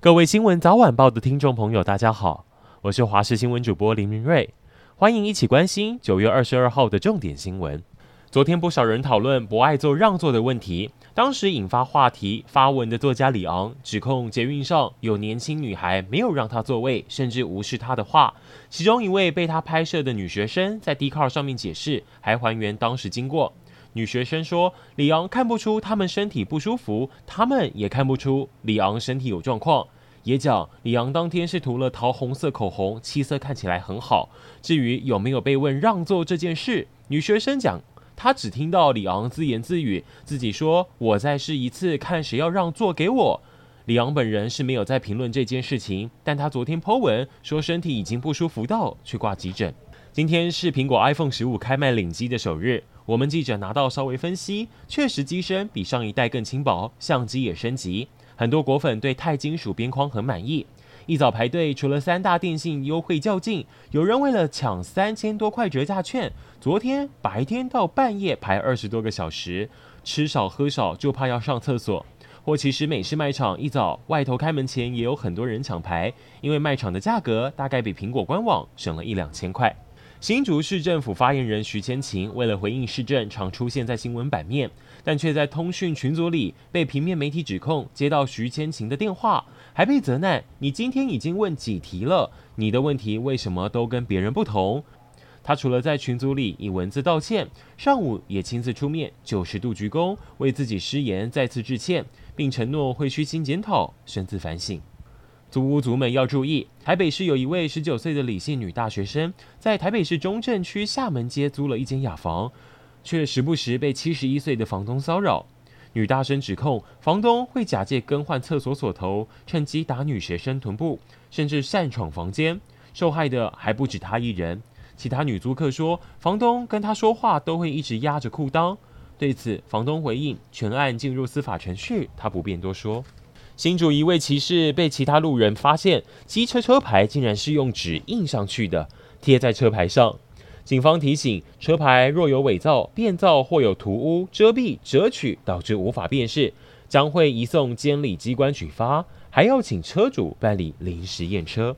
各位新闻早晚报的听众朋友，大家好，我是华视新闻主播林明瑞，欢迎一起关心九月二十二号的重点新闻。昨天不少人讨论不爱坐让座的问题，当时引发话题。发文的作家李昂指控捷运上有年轻女孩没有让他座位，甚至无视他的话。其中一位被他拍摄的女学生在 Dcard 上面解释，还还原当时经过。女学生说：“李昂看不出他们身体不舒服，他们也看不出李昂身体有状况。也讲李昂当天是涂了桃红色口红，气色看起来很好。至于有没有被问让座这件事，女学生讲，她只听到李昂自言自语，自己说：‘我再试一次，看谁要让座给我。’李昂本人是没有在评论这件事情，但他昨天 po 文说身体已经不舒服到去挂急诊。今天是苹果 iPhone 十五开卖领机的首日。”我们记者拿到稍微分析，确实机身比上一代更轻薄，相机也升级。很多果粉对钛金属边框很满意。一早排队，除了三大电信优惠较劲，有人为了抢三千多块折价券，昨天白天到半夜排二十多个小时，吃少喝少就怕要上厕所。或其实美式卖场一早外头开门前也有很多人抢排，因为卖场的价格大概比苹果官网省了一两千块。新竹市政府发言人徐千晴为了回应市政常出现在新闻版面，但却在通讯群组里被平面媒体指控接到徐千晴的电话，还被责难：“你今天已经问几题了？你的问题为什么都跟别人不同？”他除了在群组里以文字道歉，上午也亲自出面九十度鞠躬，为自己失言再次致歉，并承诺会虚心检讨、深自反省。租屋族们要注意，台北市有一位十九岁的李姓女大学生，在台北市中正区厦门街租了一间雅房，却时不时被七十一岁的房东骚扰。女大生指控房东会假借更换厕所锁头，趁机打女学生臀部，甚至擅闯房间。受害的还不止她一人。其他女租客说，房东跟她说话都会一直压着裤裆。对此，房东回应，全案进入司法程序，他不便多说。新竹一位骑士被其他路人发现，机车车牌竟然是用纸印上去的，贴在车牌上。警方提醒，车牌若有伪造、变造或有涂污、遮蔽、折取，导致无法辨识，将会移送监理机关举发，还要请车主办理临时验车。